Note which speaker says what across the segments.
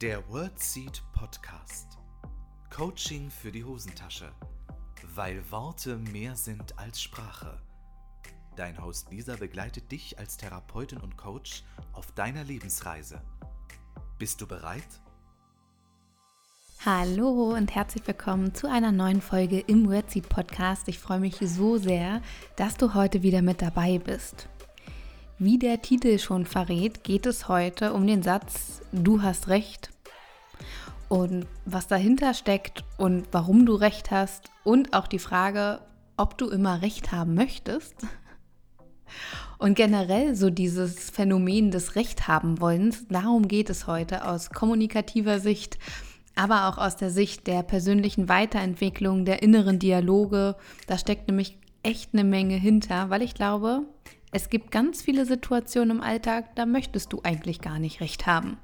Speaker 1: Der WordSeed Podcast. Coaching für die Hosentasche. Weil Worte mehr sind als Sprache. Dein Host Lisa begleitet dich als Therapeutin und Coach auf deiner Lebensreise. Bist du bereit?
Speaker 2: Hallo und herzlich willkommen zu einer neuen Folge im WordSeed Podcast. Ich freue mich so sehr, dass du heute wieder mit dabei bist. Wie der Titel schon verrät, geht es heute um den Satz, du hast recht. Und was dahinter steckt und warum du recht hast und auch die Frage, ob du immer recht haben möchtest. Und generell so dieses Phänomen des Recht haben wollens, darum geht es heute aus kommunikativer Sicht, aber auch aus der Sicht der persönlichen Weiterentwicklung, der inneren Dialoge. Da steckt nämlich echt eine Menge hinter, weil ich glaube, es gibt ganz viele Situationen im Alltag, da möchtest du eigentlich gar nicht recht haben.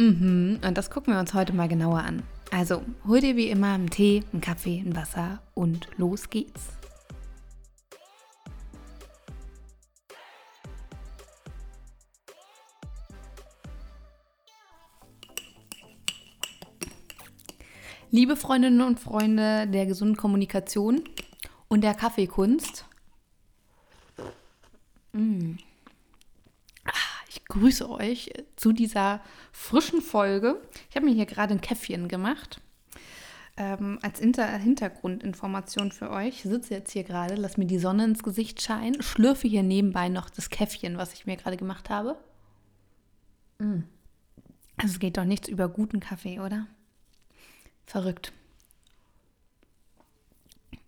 Speaker 2: Mhm, und das gucken wir uns heute mal genauer an. Also, hol dir wie immer einen Tee, einen Kaffee, ein Wasser und los geht's. Liebe Freundinnen und Freunde der gesunden Kommunikation und der Kaffeekunst, Mm. Ich grüße euch zu dieser frischen Folge. Ich habe mir hier gerade ein Käffchen gemacht. Ähm, als Inter Hintergrundinformation für euch. Ich sitze jetzt hier gerade, lass mir die Sonne ins Gesicht scheinen, schlürfe hier nebenbei noch das Käffchen, was ich mir gerade gemacht habe. Mm. Also es geht doch nichts über guten Kaffee, oder? Verrückt.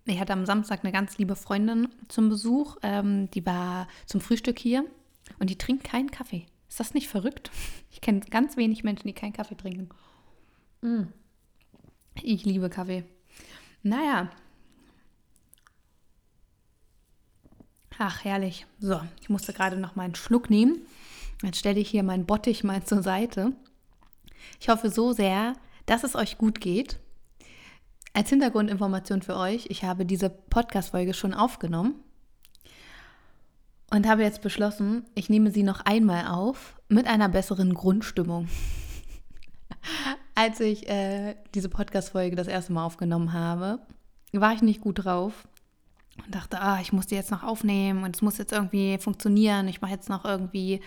Speaker 2: Ich hatte am Samstag eine ganz liebe Freundin zum Besuch. Ähm, die war zum Frühstück hier und die trinkt keinen Kaffee. Ist das nicht verrückt? Ich kenne ganz wenig Menschen, die keinen Kaffee trinken. Mm. Ich liebe Kaffee. Naja. Ach, herrlich. So, ich musste gerade noch mal einen Schluck nehmen. Jetzt stelle ich hier meinen Bottich mal zur Seite. Ich hoffe so sehr, dass es euch gut geht als Hintergrundinformation für euch, ich habe diese Podcast-Folge schon aufgenommen und habe jetzt beschlossen, ich nehme sie noch einmal auf mit einer besseren Grundstimmung. Als ich äh, diese Podcast-Folge das erste Mal aufgenommen habe, war ich nicht gut drauf und dachte, ah, ich muss die jetzt noch aufnehmen und es muss jetzt irgendwie funktionieren. Ich mache jetzt noch irgendwie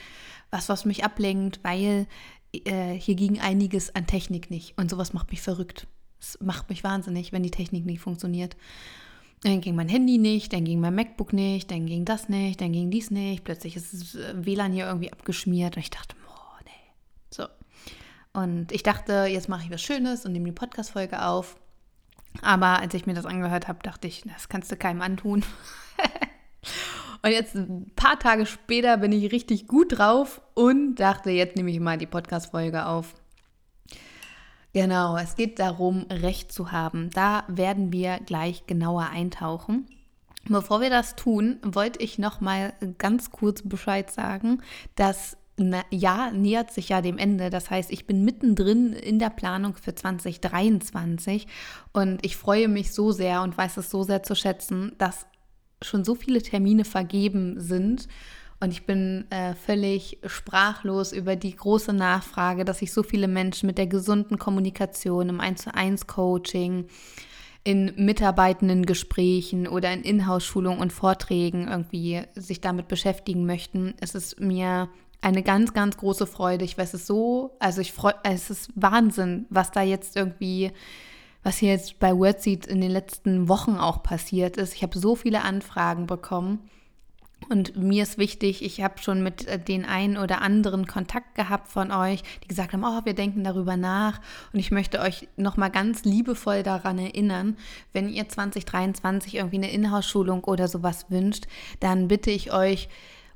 Speaker 2: was, was mich ablenkt, weil äh, hier ging einiges an Technik nicht und sowas macht mich verrückt. Das macht mich wahnsinnig, wenn die Technik nicht funktioniert. Dann ging mein Handy nicht, dann ging mein MacBook nicht, dann ging das nicht, dann ging dies nicht. Plötzlich ist das äh, WLAN hier irgendwie abgeschmiert und ich dachte, oh nee. So. Und ich dachte, jetzt mache ich was Schönes und nehme die Podcast-Folge auf. Aber als ich mir das angehört habe, dachte ich, das kannst du keinem antun. und jetzt ein paar Tage später bin ich richtig gut drauf und dachte, jetzt nehme ich mal die Podcast-Folge auf. Genau, es geht darum, Recht zu haben. Da werden wir gleich genauer eintauchen. Bevor wir das tun, wollte ich noch mal ganz kurz Bescheid sagen, dass Jahr nähert sich ja dem Ende. Das heißt, ich bin mittendrin in der Planung für 2023 und ich freue mich so sehr und weiß es so sehr zu schätzen, dass schon so viele Termine vergeben sind und ich bin äh, völlig sprachlos über die große Nachfrage, dass sich so viele Menschen mit der gesunden Kommunikation im 1 zu 1 Coaching, in mitarbeitenden Gesprächen oder in Inhouse-Schulungen und Vorträgen irgendwie sich damit beschäftigen möchten. Es ist mir eine ganz, ganz große Freude. Ich weiß es so, also ich freue, es ist Wahnsinn, was da jetzt irgendwie, was hier jetzt bei Wordseed in den letzten Wochen auch passiert ist. Ich habe so viele Anfragen bekommen und mir ist wichtig, ich habe schon mit äh, den einen oder anderen Kontakt gehabt von euch, die gesagt haben, oh, wir denken darüber nach. Und ich möchte euch nochmal ganz liebevoll daran erinnern, wenn ihr 2023 irgendwie eine Inhouse-Schulung oder sowas wünscht, dann bitte ich euch,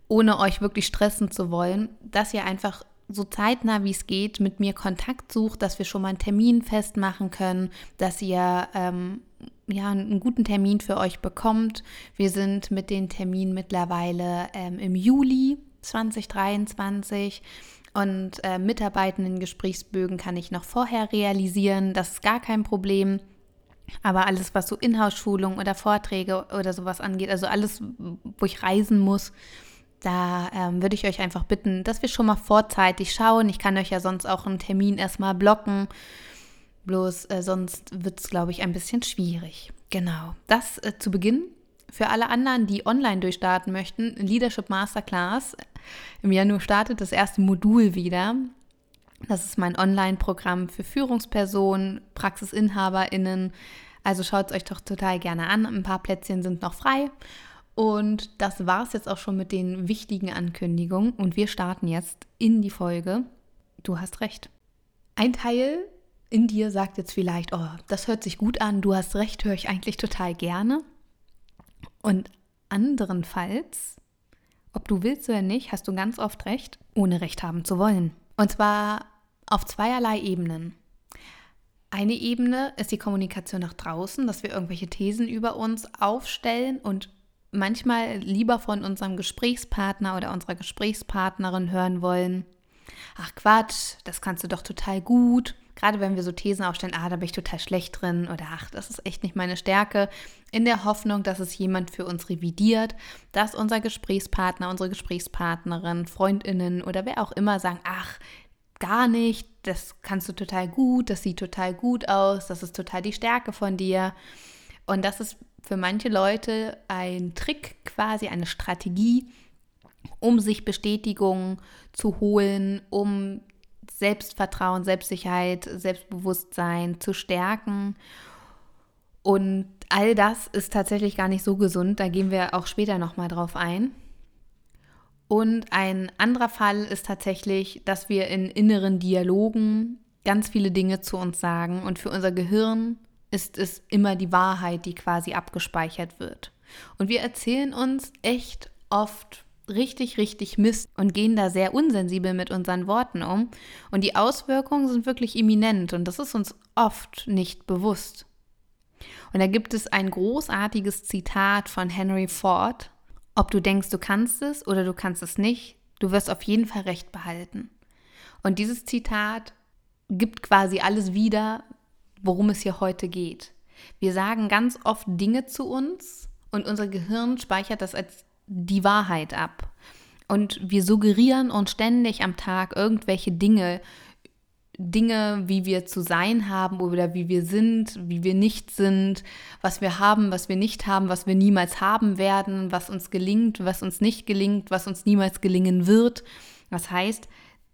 Speaker 2: ohne euch wirklich stressen zu wollen, dass ihr einfach so zeitnah wie es geht mit mir Kontakt sucht, dass wir schon mal einen Termin festmachen können, dass ihr ähm, ja, einen guten Termin für euch bekommt. Wir sind mit den Terminen mittlerweile ähm, im Juli 2023 und äh, Mitarbeitenden Gesprächsbögen kann ich noch vorher realisieren. Das ist gar kein Problem. Aber alles, was so Inhouse-Schulung oder Vorträge oder sowas angeht, also alles, wo ich reisen muss, Da ähm, würde ich euch einfach bitten, dass wir schon mal vorzeitig schauen. Ich kann euch ja sonst auch einen Termin erstmal blocken. Bloß äh, sonst wird es, glaube ich, ein bisschen schwierig. Genau. Das äh, zu Beginn. Für alle anderen, die online durchstarten möchten, Leadership Masterclass. Im Januar startet das erste Modul wieder. Das ist mein Online-Programm für Führungspersonen, PraxisinhaberInnen. Also schaut es euch doch total gerne an. Ein paar Plätzchen sind noch frei. Und das war es jetzt auch schon mit den wichtigen Ankündigungen. Und wir starten jetzt in die Folge. Du hast recht. Ein Teil in dir sagt jetzt vielleicht, oh, das hört sich gut an, du hast recht, höre ich eigentlich total gerne. Und anderenfalls, ob du willst oder nicht, hast du ganz oft recht, ohne recht haben zu wollen. Und zwar auf zweierlei Ebenen. Eine Ebene ist die Kommunikation nach draußen, dass wir irgendwelche Thesen über uns aufstellen und manchmal lieber von unserem Gesprächspartner oder unserer Gesprächspartnerin hören wollen. Ach Quatsch, das kannst du doch total gut. Gerade wenn wir so Thesen aufstellen, ah, da bin ich total schlecht drin oder ach, das ist echt nicht meine Stärke, in der Hoffnung, dass es jemand für uns revidiert, dass unser Gesprächspartner, unsere Gesprächspartnerin, Freundinnen oder wer auch immer sagen, ach, gar nicht, das kannst du total gut, das sieht total gut aus, das ist total die Stärke von dir. Und das ist für manche Leute ein Trick, quasi eine Strategie, um sich Bestätigung zu holen, um Selbstvertrauen, Selbstsicherheit, Selbstbewusstsein zu stärken. Und all das ist tatsächlich gar nicht so gesund. Da gehen wir auch später nochmal drauf ein. Und ein anderer Fall ist tatsächlich, dass wir in inneren Dialogen ganz viele Dinge zu uns sagen. Und für unser Gehirn ist es immer die Wahrheit, die quasi abgespeichert wird. Und wir erzählen uns echt oft richtig, richtig Mist und gehen da sehr unsensibel mit unseren Worten um. Und die Auswirkungen sind wirklich eminent und das ist uns oft nicht bewusst. Und da gibt es ein großartiges Zitat von Henry Ford. Ob du denkst, du kannst es oder du kannst es nicht, du wirst auf jeden Fall recht behalten. Und dieses Zitat gibt quasi alles wieder, worum es hier heute geht. Wir sagen ganz oft Dinge zu uns und unser Gehirn speichert das als die Wahrheit ab. Und wir suggerieren uns ständig am Tag irgendwelche Dinge, Dinge, wie wir zu sein haben oder wie wir sind, wie wir nicht sind, was wir haben, was wir nicht haben, was wir niemals haben werden, was uns gelingt, was uns nicht gelingt, was uns niemals gelingen wird. Das heißt,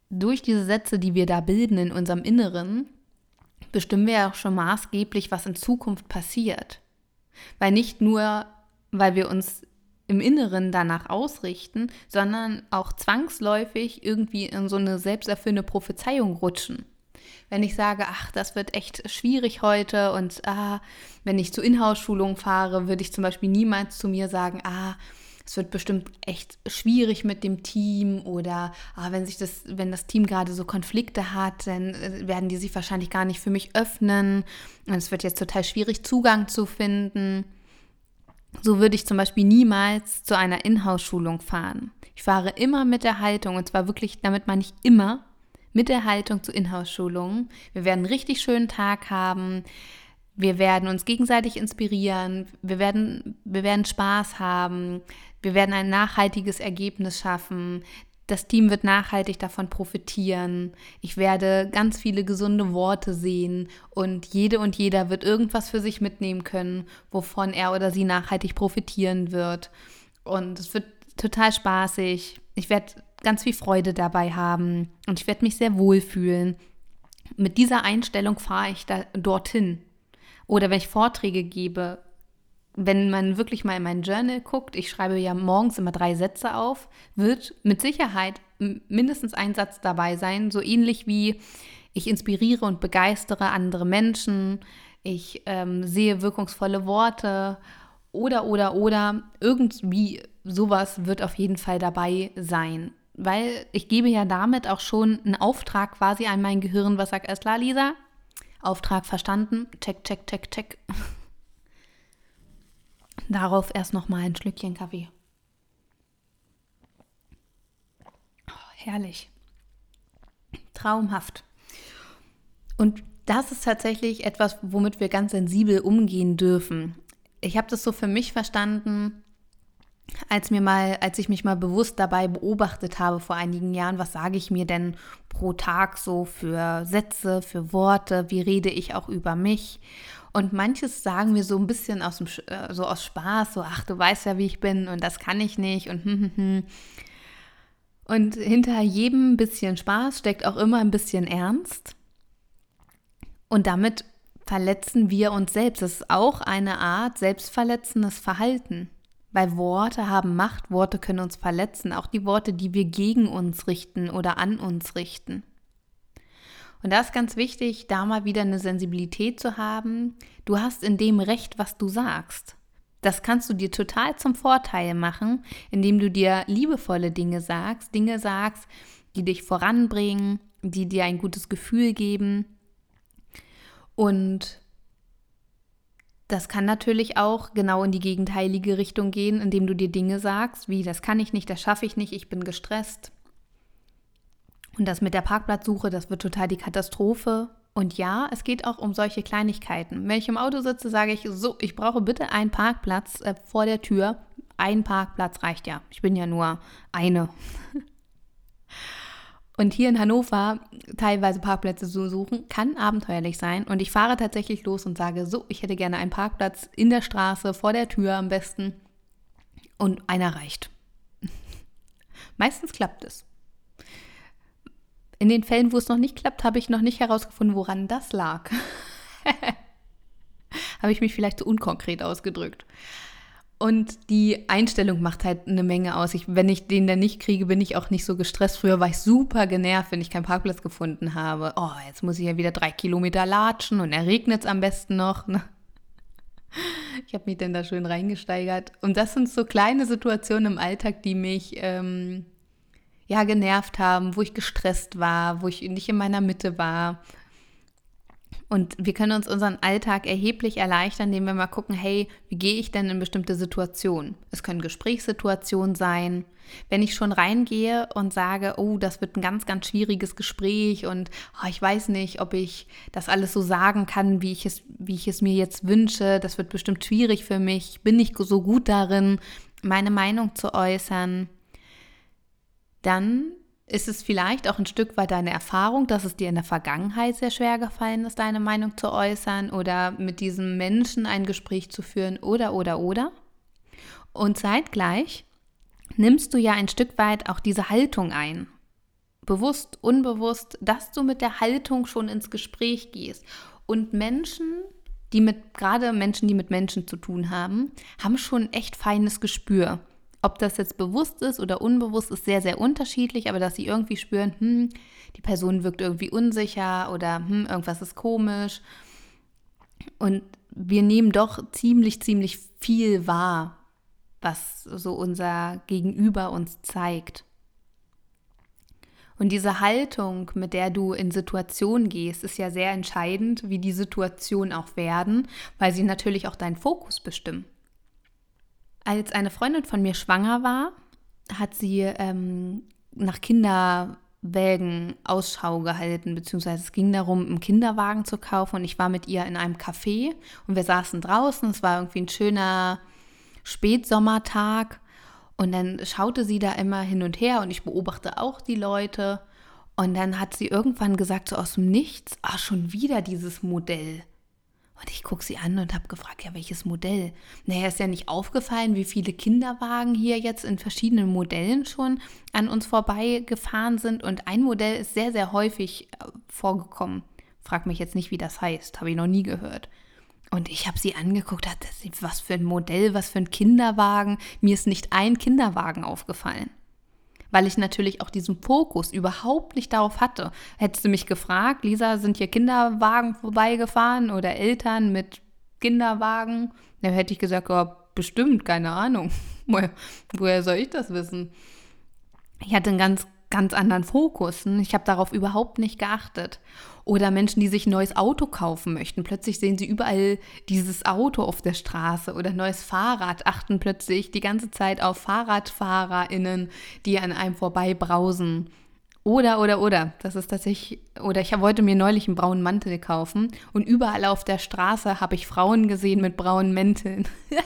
Speaker 2: durch diese Sätze, die wir da bilden in unserem Inneren, bestimmen wir ja auch schon maßgeblich, was in Zukunft passiert. Weil nicht nur, weil wir uns im Inneren danach ausrichten, sondern auch zwangsläufig irgendwie in so eine selbsterfüllende Prophezeiung rutschen. Wenn ich sage, ach, das wird echt schwierig heute und ah, wenn ich zur Inhouse-Schulung fahre, würde ich zum Beispiel niemals zu mir sagen, ah, es wird bestimmt echt schwierig mit dem Team oder ah, wenn sich das, wenn das Team gerade so Konflikte hat, dann äh, werden die sich wahrscheinlich gar nicht für mich öffnen und es wird jetzt total schwierig, Zugang zu finden. So würde ich zum Beispiel niemals zu einer Inhouse-Schulung fahren. Ich fahre immer mit der Haltung, und zwar wirklich, damit meine ich immer mit der Haltung zu Inhouse-Schulungen. Wir werden einen richtig schönen Tag haben. Wir werden uns gegenseitig inspirieren. Wir werden, wir werden Spaß haben. Wir werden ein nachhaltiges Ergebnis schaffen. Das Team wird nachhaltig davon profitieren. Ich werde ganz viele gesunde Worte sehen und jede und jeder wird irgendwas für sich mitnehmen können, wovon er oder sie nachhaltig profitieren wird. Und es wird total spaßig. Ich werde ganz viel Freude dabei haben und ich werde mich sehr wohlfühlen. Mit dieser Einstellung fahre ich da dorthin. Oder wenn ich Vorträge gebe, wenn man wirklich mal in mein Journal guckt, ich schreibe ja morgens immer drei Sätze auf, wird mit Sicherheit mindestens ein Satz dabei sein, so ähnlich wie ich inspiriere und begeistere andere Menschen, ich ähm, sehe wirkungsvolle Worte oder, oder, oder, irgendwie sowas wird auf jeden Fall dabei sein. Weil ich gebe ja damit auch schon einen Auftrag quasi an mein Gehirn, was sagt, klar, Lisa? Auftrag verstanden, check, check, check, check. Darauf erst noch mal ein Schlückchen Kaffee. Oh, herrlich. Traumhaft. Und das ist tatsächlich etwas, womit wir ganz sensibel umgehen dürfen. Ich habe das so für mich verstanden, als mir mal, als ich mich mal bewusst dabei beobachtet habe vor einigen Jahren, was sage ich mir denn pro Tag so für Sätze, für Worte, wie rede ich auch über mich? Und manches sagen wir so ein bisschen aus dem, äh, so aus Spaß, so ach, du weißt ja, wie ich bin und das kann ich nicht und hm, hm, hm. Und hinter jedem bisschen Spaß steckt auch immer ein bisschen Ernst. Und damit verletzen wir uns selbst. Das ist auch eine Art selbstverletzendes Verhalten. Weil Worte haben Macht, Worte können uns verletzen, auch die Worte, die wir gegen uns richten oder an uns richten. Und da ist ganz wichtig, da mal wieder eine Sensibilität zu haben. Du hast in dem Recht, was du sagst. Das kannst du dir total zum Vorteil machen, indem du dir liebevolle Dinge sagst, Dinge sagst, die dich voranbringen, die dir ein gutes Gefühl geben. Und das kann natürlich auch genau in die gegenteilige Richtung gehen, indem du dir Dinge sagst, wie das kann ich nicht, das schaffe ich nicht, ich bin gestresst. Und das mit der Parkplatzsuche, das wird total die Katastrophe. Und ja, es geht auch um solche Kleinigkeiten. Wenn ich im Auto sitze, sage ich so, ich brauche bitte einen Parkplatz äh, vor der Tür. Ein Parkplatz reicht ja. Ich bin ja nur eine. Und hier in Hannover teilweise Parkplätze zu suchen, kann abenteuerlich sein. Und ich fahre tatsächlich los und sage, so, ich hätte gerne einen Parkplatz in der Straße, vor der Tür am besten. Und einer reicht. Meistens klappt es. In den Fällen, wo es noch nicht klappt, habe ich noch nicht herausgefunden, woran das lag. habe ich mich vielleicht zu unkonkret ausgedrückt. Und die Einstellung macht halt eine Menge aus. Ich, wenn ich den dann nicht kriege, bin ich auch nicht so gestresst. Früher war ich super genervt, wenn ich keinen Parkplatz gefunden habe. Oh, jetzt muss ich ja wieder drei Kilometer latschen und er regnet es am besten noch. Ne? Ich habe mich dann da schön reingesteigert. Und das sind so kleine Situationen im Alltag, die mich ähm, ja genervt haben, wo ich gestresst war, wo ich nicht in meiner Mitte war, und wir können uns unseren Alltag erheblich erleichtern, indem wir mal gucken, hey, wie gehe ich denn in bestimmte Situationen? Es können Gesprächssituationen sein. Wenn ich schon reingehe und sage, oh, das wird ein ganz, ganz schwieriges Gespräch und oh, ich weiß nicht, ob ich das alles so sagen kann, wie ich es, wie ich es mir jetzt wünsche, das wird bestimmt schwierig für mich, ich bin nicht so gut darin, meine Meinung zu äußern, dann ist es vielleicht auch ein Stück weit deine Erfahrung, dass es dir in der Vergangenheit sehr schwer gefallen ist, deine Meinung zu äußern oder mit diesem Menschen ein Gespräch zu führen oder oder oder? Und zeitgleich nimmst du ja ein Stück weit auch diese Haltung ein. Bewusst, unbewusst, dass du mit der Haltung schon ins Gespräch gehst. Und Menschen, die mit, gerade Menschen, die mit Menschen zu tun haben, haben schon echt feines Gespür ob das jetzt bewusst ist oder unbewusst, ist sehr, sehr unterschiedlich, aber dass sie irgendwie spüren, hm, die Person wirkt irgendwie unsicher oder hm, irgendwas ist komisch. Und wir nehmen doch ziemlich, ziemlich viel wahr, was so unser Gegenüber uns zeigt. Und diese Haltung, mit der du in Situationen gehst, ist ja sehr entscheidend, wie die Situationen auch werden, weil sie natürlich auch deinen Fokus bestimmen. Als eine Freundin von mir schwanger war, hat sie ähm, nach Kinderwägen Ausschau gehalten, beziehungsweise es ging darum, einen Kinderwagen zu kaufen und ich war mit ihr in einem Café und wir saßen draußen, es war irgendwie ein schöner Spätsommertag und dann schaute sie da immer hin und her und ich beobachte auch die Leute und dann hat sie irgendwann gesagt, so aus dem Nichts, ah, schon wieder dieses Modell. Und ich gucke sie an und habe gefragt, ja, welches Modell? Naja, ist ja nicht aufgefallen, wie viele Kinderwagen hier jetzt in verschiedenen Modellen schon an uns vorbeigefahren sind. Und ein Modell ist sehr, sehr häufig äh, vorgekommen. Frag mich jetzt nicht, wie das heißt, habe ich noch nie gehört. Und ich habe sie angeguckt, was für ein Modell, was für ein Kinderwagen. Mir ist nicht ein Kinderwagen aufgefallen weil ich natürlich auch diesen Fokus überhaupt nicht darauf hatte. Hättest du mich gefragt, Lisa, sind hier Kinderwagen vorbeigefahren oder Eltern mit Kinderwagen? Dann hätte ich gesagt, oh, bestimmt, keine Ahnung. Woher soll ich das wissen? Ich hatte einen ganz ganz anderen Fokus. Ich habe darauf überhaupt nicht geachtet. Oder Menschen, die sich ein neues Auto kaufen möchten. Plötzlich sehen sie überall dieses Auto auf der Straße oder ein neues Fahrrad, achten plötzlich die ganze Zeit auf FahrradfahrerInnen, die an einem vorbeibrausen. Oder, oder, oder. Das ist tatsächlich, oder ich wollte mir neulich einen braunen Mantel kaufen und überall auf der Straße habe ich Frauen gesehen mit braunen Mänteln.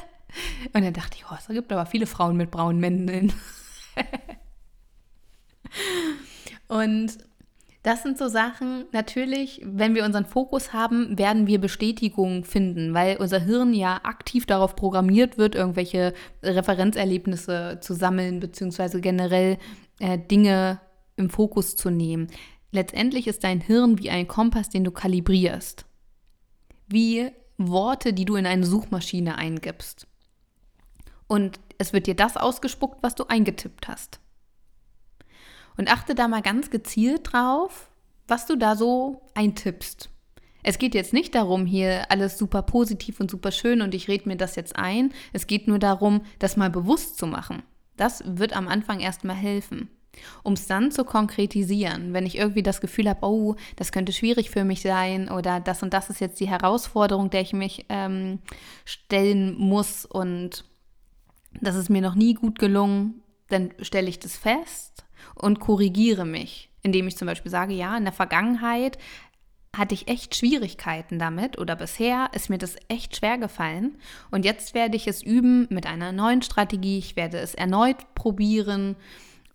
Speaker 2: Und dann dachte ich, oh, es gibt aber viele Frauen mit braunen Mändeln. und das sind so Sachen, natürlich, wenn wir unseren Fokus haben, werden wir Bestätigung finden, weil unser Hirn ja aktiv darauf programmiert wird, irgendwelche Referenzerlebnisse zu sammeln, beziehungsweise generell äh, Dinge im Fokus zu nehmen. Letztendlich ist dein Hirn wie ein Kompass, den du kalibrierst. Wie Worte, die du in eine Suchmaschine eingibst. Und es wird dir das ausgespuckt, was du eingetippt hast. Und achte da mal ganz gezielt drauf, was du da so eintippst. Es geht jetzt nicht darum, hier alles super positiv und super schön und ich rede mir das jetzt ein. Es geht nur darum, das mal bewusst zu machen. Das wird am Anfang erstmal helfen. Um es dann zu konkretisieren, wenn ich irgendwie das Gefühl habe, oh, das könnte schwierig für mich sein oder das und das ist jetzt die Herausforderung, der ich mich ähm, stellen muss und das ist mir noch nie gut gelungen, dann stelle ich das fest und korrigiere mich, indem ich zum Beispiel sage, ja, in der Vergangenheit hatte ich echt Schwierigkeiten damit oder bisher ist mir das echt schwer gefallen und jetzt werde ich es üben mit einer neuen Strategie, ich werde es erneut probieren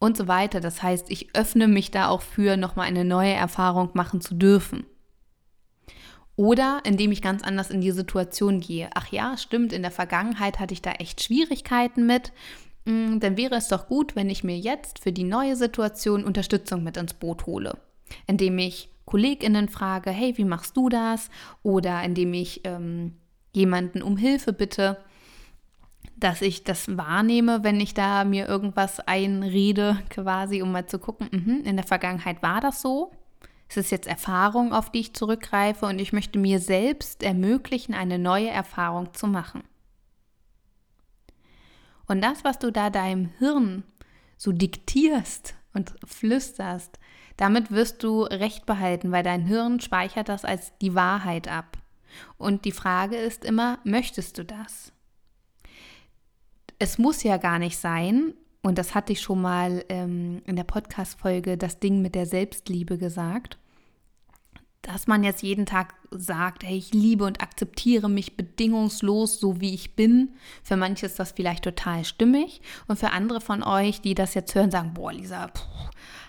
Speaker 2: und so weiter. Das heißt, ich öffne mich da auch für, nochmal eine neue Erfahrung machen zu dürfen. Oder indem ich ganz anders in die Situation gehe. Ach ja, stimmt, in der Vergangenheit hatte ich da echt Schwierigkeiten mit. Mm, dann wäre es doch gut, wenn ich mir jetzt für die neue Situation Unterstützung mit ins Boot hole. Indem ich KollegInnen frage, hey, wie machst du das? Oder indem ich ähm, jemanden um Hilfe bitte dass ich das wahrnehme, wenn ich da mir irgendwas einrede, quasi, um mal zu gucken, mh, in der Vergangenheit war das so. Es ist jetzt Erfahrung, auf die ich zurückgreife und ich möchte mir selbst ermöglichen, eine neue Erfahrung zu machen. Und das, was du da deinem Hirn so diktierst und flüsterst, damit wirst du Recht behalten, weil dein Hirn speichert das als die Wahrheit ab. Und die Frage ist immer, möchtest du das? es muss ja gar nicht sein, und das hatte ich schon mal ähm, in der Podcast-Folge, das Ding mit der Selbstliebe gesagt, dass man jetzt jeden Tag sagt, hey, ich liebe und akzeptiere mich bedingungslos, so wie ich bin. Für manche ist das vielleicht total stimmig und für andere von euch, die das jetzt hören, sagen, boah, Lisa, puh,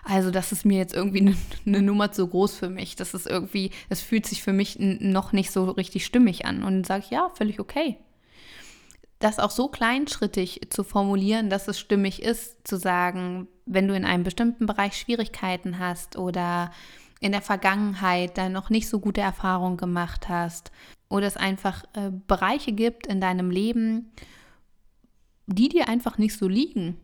Speaker 2: also das ist mir jetzt irgendwie eine, eine Nummer zu groß für mich. Das ist irgendwie, das fühlt sich für mich noch nicht so richtig stimmig an. Und dann sage ich, ja, völlig okay das auch so kleinschrittig zu formulieren, dass es stimmig ist, zu sagen, wenn du in einem bestimmten Bereich Schwierigkeiten hast oder in der Vergangenheit da noch nicht so gute Erfahrungen gemacht hast oder es einfach äh, Bereiche gibt in deinem Leben, die dir einfach nicht so liegen,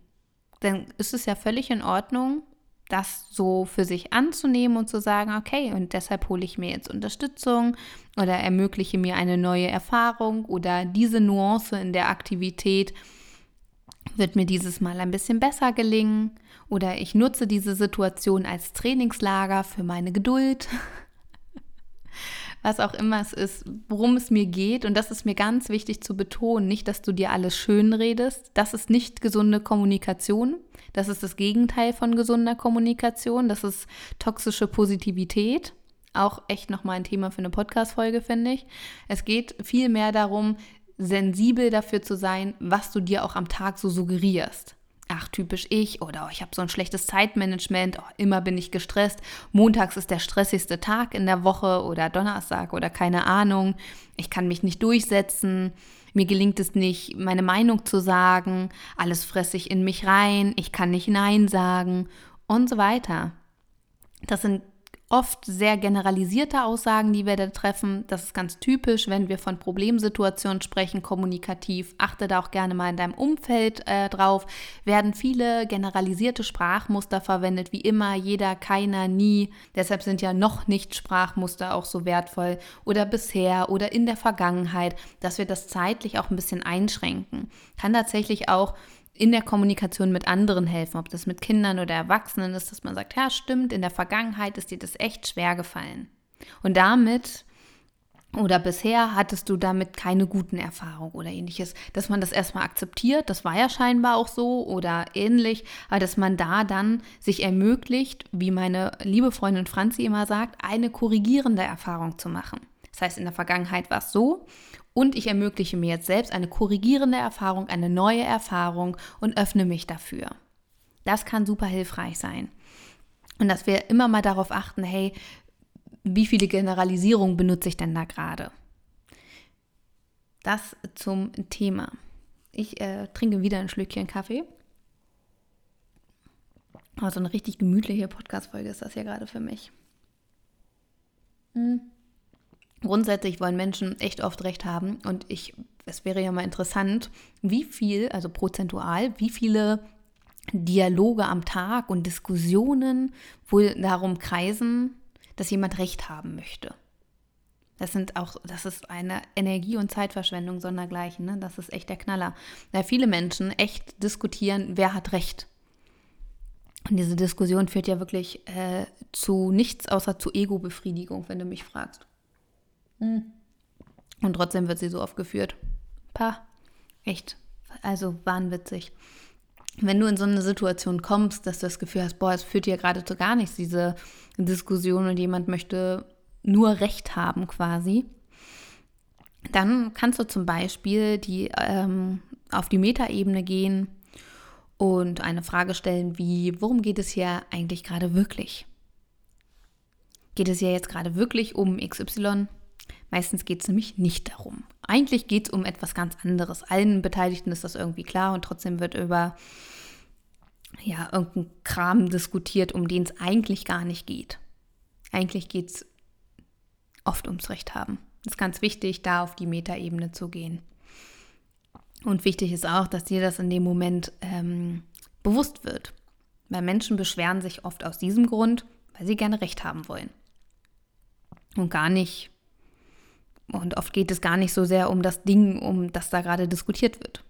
Speaker 2: dann ist es ja völlig in Ordnung, das so für sich anzunehmen und zu sagen, okay, und deshalb hole ich mir jetzt Unterstützung oder ermögliche mir eine neue Erfahrung oder diese Nuance in der Aktivität wird mir dieses Mal ein bisschen besser gelingen oder ich nutze diese Situation als Trainingslager für meine Geduld. Was auch immer es ist, worum es mir geht. Und das ist mir ganz wichtig zu betonen. Nicht, dass du dir alles schön redest. Das ist nicht gesunde Kommunikation. Das ist das Gegenteil von gesunder Kommunikation. Das ist toxische Positivität. Auch echt nochmal ein Thema für eine Podcast-Folge, finde ich. Es geht vielmehr darum, sensibel dafür zu sein, was du dir auch am Tag so suggerierst. Ach, typisch ich oder oh, ich habe so ein schlechtes Zeitmanagement, oh, immer bin ich gestresst. Montags ist der stressigste Tag in der Woche oder Donnerstag oder keine Ahnung. Ich kann mich nicht durchsetzen. Mir gelingt es nicht, meine Meinung zu sagen. Alles fresse ich in mich rein. Ich kann nicht Nein sagen und so weiter. Das sind oft sehr generalisierte Aussagen, die wir da treffen. Das ist ganz typisch, wenn wir von Problemsituationen sprechen, kommunikativ. Achte da auch gerne mal in deinem Umfeld äh, drauf. Werden viele generalisierte Sprachmuster verwendet, wie immer, jeder, keiner, nie. Deshalb sind ja noch nicht Sprachmuster auch so wertvoll oder bisher oder in der Vergangenheit, dass wir das zeitlich auch ein bisschen einschränken. Kann tatsächlich auch in der Kommunikation mit anderen helfen, ob das mit Kindern oder Erwachsenen ist, dass man sagt, ja, stimmt, in der Vergangenheit ist dir das echt schwer gefallen. Und damit oder bisher hattest du damit keine guten Erfahrungen oder ähnliches, dass man das erstmal akzeptiert, das war ja scheinbar auch so oder ähnlich, aber dass man da dann sich ermöglicht, wie meine liebe Freundin Franzi immer sagt, eine korrigierende Erfahrung zu machen. Das heißt, in der Vergangenheit war es so Und ich ermögliche mir jetzt selbst eine korrigierende Erfahrung, eine neue Erfahrung und öffne mich dafür. Das kann super hilfreich sein. Und dass wir immer mal darauf achten, hey, wie viele Generalisierungen benutze ich denn da gerade? Das zum Thema. Ich äh, trinke wieder ein Schlückchen Kaffee. Also eine richtig gemütliche Podcast-Folge ist das ja gerade für mich. Hm. Grundsätzlich wollen Menschen echt oft recht haben und ich, es wäre ja mal interessant, wie viel, also prozentual, wie viele Dialoge am Tag und Diskussionen wohl darum kreisen, dass jemand Recht haben möchte. Das sind auch, das ist eine Energie- und Zeitverschwendung sondergleichen. Ne? Das ist echt der Knaller. Weil viele Menschen echt diskutieren, wer hat Recht. Und diese Diskussion führt ja wirklich äh, zu nichts außer zu Ego-Befriedigung, wenn du mich fragst. Hm. Und trotzdem wird sie so oft geführt. Pah, echt. Also wahnwitzig. Wenn du in so eine Situation kommst, dass du das Gefühl hast, boah, es führt hier gerade zu gar nichts, diese Diskussion und jemand möchte nur Recht haben quasi, dann kannst du zum Beispiel die, ähm, auf die Metaebene gehen und eine Frage stellen wie, worum geht es hier eigentlich gerade wirklich? Geht es hier jetzt gerade wirklich um XY? Meistens geht es nämlich nicht darum. Eigentlich geht es um etwas ganz anderes. Allen Beteiligten ist das irgendwie klar und trotzdem wird über ja, irgendeinen Kram diskutiert, um den es eigentlich gar nicht geht. Eigentlich geht es oft ums Recht haben. Es ist ganz wichtig, da auf die Metaebene zu gehen. Und wichtig ist auch, dass dir das in dem Moment ähm, bewusst wird. Weil Menschen beschweren sich oft aus diesem Grund, weil sie gerne Recht haben wollen. Und gar nicht, und oft geht es gar nicht so sehr um das Ding, um das da gerade diskutiert wird.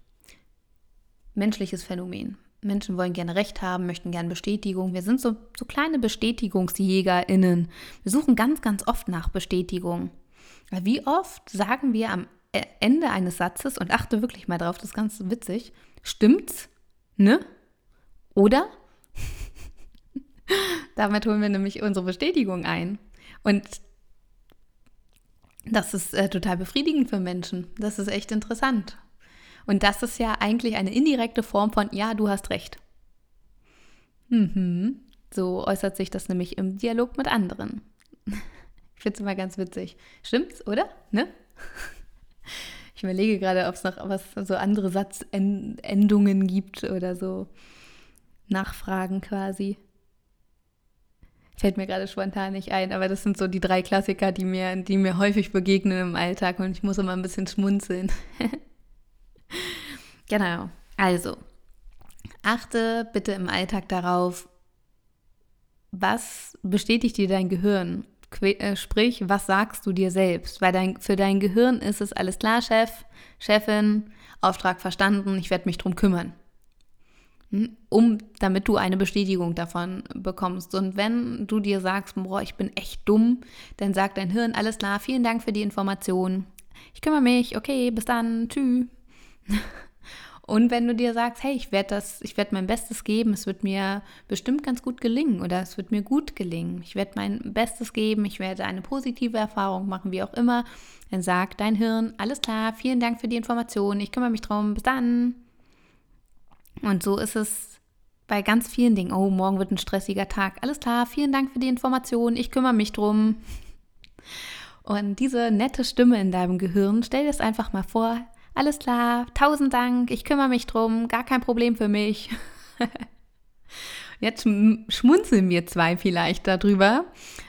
Speaker 2: Menschliches Phänomen. Menschen wollen gerne Recht haben, möchten gerne Bestätigung. Wir sind so, so kleine BestätigungsjägerInnen. Wir suchen ganz, ganz oft nach Bestätigung. Wie oft sagen wir am e-, Ende eines Satzes, und achte wirklich mal drauf, das ist ganz witzig, stimmt's? Ne? Oder? Damit holen wir nämlich unsere Bestätigung ein. Und das ist äh, total befriedigend für Menschen. Das ist echt interessant. Und das ist ja eigentlich eine indirekte Form von, ja, du hast recht. Mhm. So äußert sich das nämlich im Dialog mit anderen. Ich finde es immer ganz witzig. Stimmt's, oder? Ne? Ich überlege gerade, ob es noch was so andere Satzendungen gibt oder so Nachfragen quasi. Fällt mir gerade spontan nicht ein, aber das sind so die drei Klassiker, die mir, die mir häufig begegnen im Alltag und ich muss immer ein bisschen schmunzeln. genau. Also, achte bitte im Alltag darauf, was bestätigt dir dein Gehirn? Äh, sprich, was sagst du dir selbst? Weil dein, für dein Gehirn ist es alles klar, Chef, Chefin, Auftrag verstanden, ich werde mich drum kümmern. Um, damit du eine Bestätigung davon bekommst. Und wenn du dir sagst, boah, ich bin echt dumm, dann sagt dein Hirn, alles klar, vielen Dank für die Information. Ich kümmere mich, okay, bis dann, tschüss. Und wenn du dir sagst, hey, ich werde das, ich werde mein Bestes geben, es wird mir bestimmt ganz gut gelingen oder es wird mir gut gelingen. Ich werde mein Bestes geben, ich werde eine positive Erfahrung machen, wie auch immer. Dann sagt dein Hirn, alles klar, vielen Dank für die Information, ich kümmere mich drum, bis dann. Und so ist es bei ganz vielen Dingen. Oh, morgen wird ein stressiger Tag. Alles klar, vielen Dank für die Information, ich kümmere mich drum. Und diese nette Stimme in deinem Gehirn, stell dir das einfach mal vor, alles klar, tausend Dank, ich kümmere mich drum, gar kein Problem für mich. Jetzt schmunzeln wir zwei vielleicht darüber,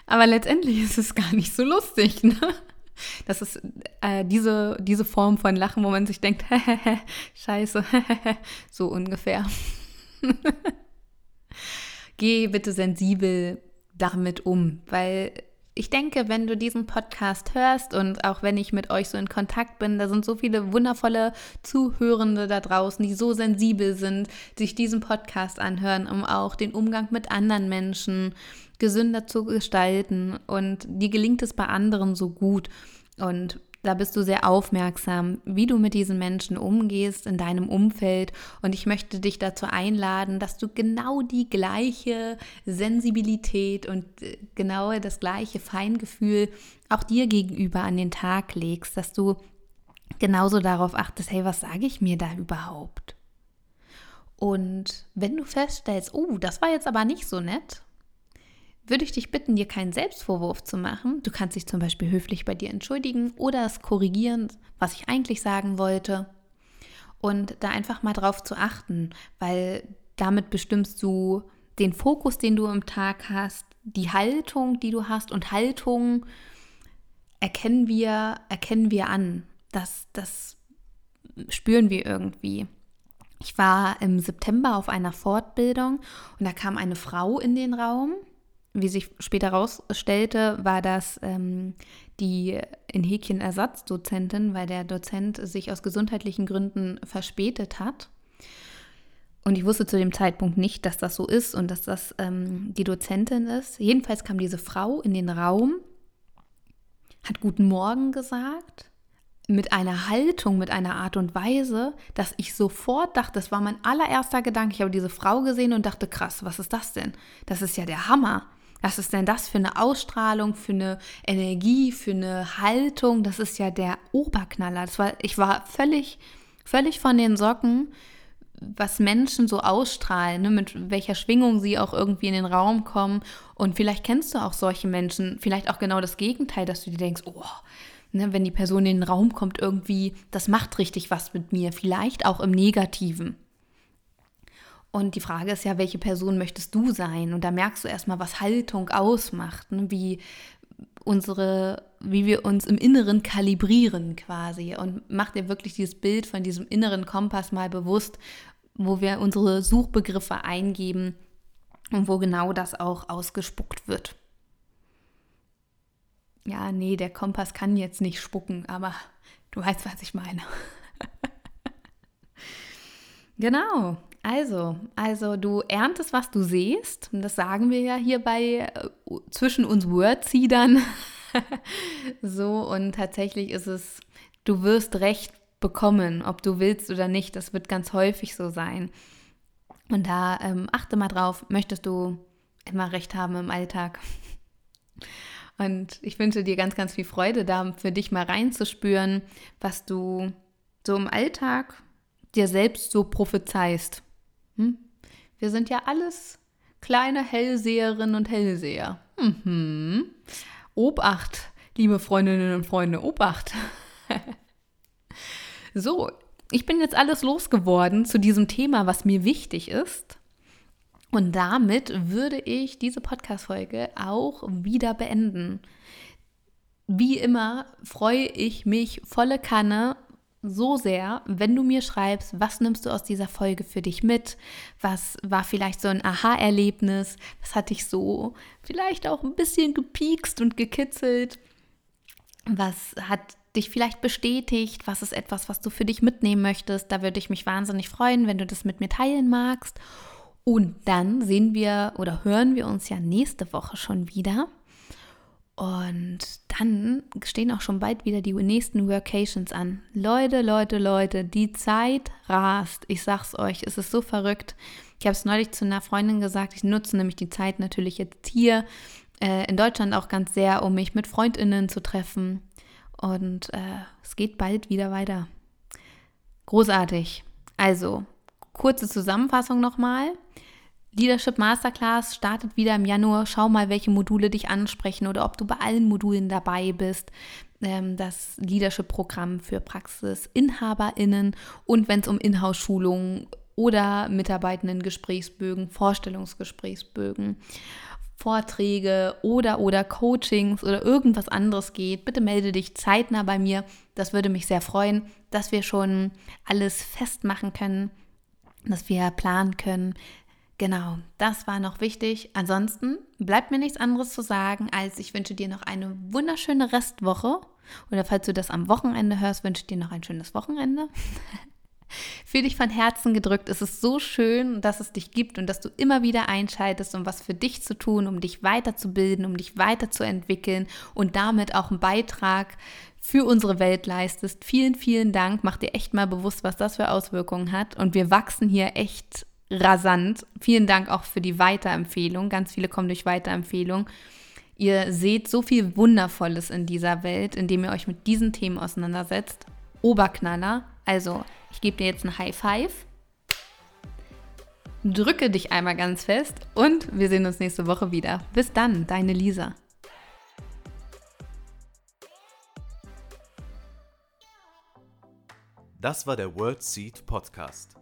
Speaker 2: aber letztendlich ist es gar nicht so lustig. Ne? Das ist äh, diese, diese Form von Lachen, wo man sich denkt, scheiße, so ungefähr. Geh bitte sensibel damit um, weil ich denke, wenn du diesen Podcast hörst und auch wenn ich mit euch so in Kontakt bin, da sind so viele wundervolle Zuhörende da draußen, die so sensibel sind, sich diesen Podcast anhören, um auch den Umgang mit anderen Menschen gesünder zu gestalten. Und dir gelingt es bei anderen so gut. Und da bist du sehr aufmerksam, wie du mit diesen Menschen umgehst in deinem Umfeld. Und ich möchte dich dazu einladen, dass du genau die gleiche Sensibilität und äh, genau das gleiche Feingefühl auch dir gegenüber an den Tag legst, dass du genauso darauf achtest, hey, was sage ich mir da überhaupt? Und wenn du feststellst, oh, das war jetzt aber nicht so nett, würde ich dich bitten, dir keinen Selbstvorwurf zu machen. Du kannst dich zum Beispiel höflich bei dir entschuldigen oder es korrigieren, was ich eigentlich sagen wollte. Und da einfach mal drauf zu achten, weil damit bestimmst du den Fokus, den du im Tag hast, die Haltung, die du hast. Und Haltung erkennen wir, erkennen wir an. Das, das spüren wir irgendwie. Ich war im September auf einer Fortbildung und da kam eine Frau in den Raum. Wie sich später herausstellte, war das ähm, die in Häkchen Ersatzdozentin, weil der Dozent sich aus gesundheitlichen Gründen verspätet hat. Und ich wusste zu dem Zeitpunkt nicht, dass das so ist und dass das ähm, die Dozentin ist. Jedenfalls kam diese Frau in den Raum, hat Guten Morgen gesagt, mit einer Haltung, mit einer Art und Weise, dass ich sofort dachte, das war mein allererster Gedanke. Ich habe diese Frau gesehen und dachte, krass, was ist das denn? Das ist ja der Hammer. Was ist denn das für eine Ausstrahlung, für eine Energie, für eine Haltung? Das ist ja der Oberknaller. Das war, ich war völlig, völlig von den Socken, was Menschen so ausstrahlen, ne? mit welcher Schwingung sie auch irgendwie in den Raum kommen. Und vielleicht kennst du auch solche Menschen, vielleicht auch genau das Gegenteil, dass du dir denkst, oh, ne, wenn die Person in den Raum kommt, irgendwie, das macht richtig was mit mir, vielleicht auch im Negativen. Und die Frage ist ja, welche Person möchtest du sein? Und da merkst du erstmal, was Haltung ausmacht, ne? wie unsere, wie wir uns im Inneren kalibrieren quasi. Und mach dir wirklich dieses Bild von diesem inneren Kompass mal bewusst, wo wir unsere Suchbegriffe eingeben und wo genau das auch ausgespuckt wird. Ja, nee, der Kompass kann jetzt nicht spucken, aber du weißt, was ich meine. genau. Also, also du erntest, was du siehst. Das sagen wir ja hier bei äh, zwischen uns Wordseedern. so, und tatsächlich ist es, du wirst Recht bekommen, ob du willst oder nicht. Das wird ganz häufig so sein. Und da ähm, achte mal drauf, möchtest du immer Recht haben im Alltag. Und ich wünsche dir ganz, ganz viel Freude, da für dich mal reinzuspüren, was du so im Alltag dir selbst so prophezeist. Hm? Wir sind ja alles kleine Hellseherinnen und Hellseher. Mhm. Obacht, liebe Freundinnen und Freunde, Obacht. so, ich bin jetzt alles losgeworden zu diesem Thema, was mir wichtig ist. Und damit würde ich diese Podcast-Folge auch wieder beenden. Wie immer freue ich mich volle Kanne so sehr, wenn du mir schreibst, was nimmst du aus dieser Folge für dich mit? Was war vielleicht so ein Aha-Erlebnis? Was hat dich so vielleicht auch ein bisschen gepiekst und gekitzelt? Was hat dich vielleicht bestätigt? Was ist etwas, was du für dich mitnehmen möchtest? Da würde ich mich wahnsinnig freuen, wenn du das mit mir teilen magst. Und dann sehen wir oder hören wir uns ja nächste Woche schon wieder. Und dann stehen auch schon bald wieder die nächsten Workations an. Leute, Leute, Leute, die Zeit rast. Ich sag's euch, es ist so verrückt. Ich habe es neulich zu einer Freundin gesagt. Ich nutze nämlich die Zeit natürlich jetzt hier äh, in Deutschland auch ganz sehr, um mich mit FreundInnen zu treffen. Und äh, es geht bald wieder weiter. Großartig. Also, kurze Zusammenfassung nochmal. Leadership Masterclass startet wieder im Januar. Schau mal, welche Module dich ansprechen oder ob du bei allen Modulen dabei bist. Ähm, das Leadership-Programm für PraxisinhaberInnen und wenn es um Inhouse-Schulungen oder Mitarbeitenden-Gesprächsbögen, Vorstellungsgesprächsbögen, Vorträge oder oder Coachings oder irgendwas anderes geht, bitte melde dich zeitnah bei mir. Das würde mich sehr freuen, dass wir schon alles festmachen können, dass wir planen können, Genau, das war noch wichtig. Ansonsten bleibt mir nichts anderes zu sagen, als ich wünsche dir noch eine wunderschöne Restwoche. Oder falls du das am Wochenende hörst, wünsche ich dir noch ein schönes Wochenende. Für dich von Herzen gedrückt. Es ist so schön, dass es dich gibt und dass du immer wieder einschaltest, um was für dich zu tun, um dich weiterzubilden, um dich weiterzuentwickeln und damit auch einen Beitrag für unsere Welt leistest. Vielen, vielen Dank. Mach dir echt mal bewusst, was das für Auswirkungen hat. Und wir wachsen hier echt rasant. Vielen Dank auch für die Weiterempfehlung. Ganz viele kommen durch Weiterempfehlung. Ihr seht so viel Wundervolles in dieser Welt, indem ihr euch mit diesen Themen auseinandersetzt. Oberknaller. Also, ich gebe dir jetzt ein High Five. Drücke dich einmal ganz fest und wir sehen uns nächste Woche wieder. Bis dann, deine Lisa.
Speaker 1: Das war der World Seed Podcast.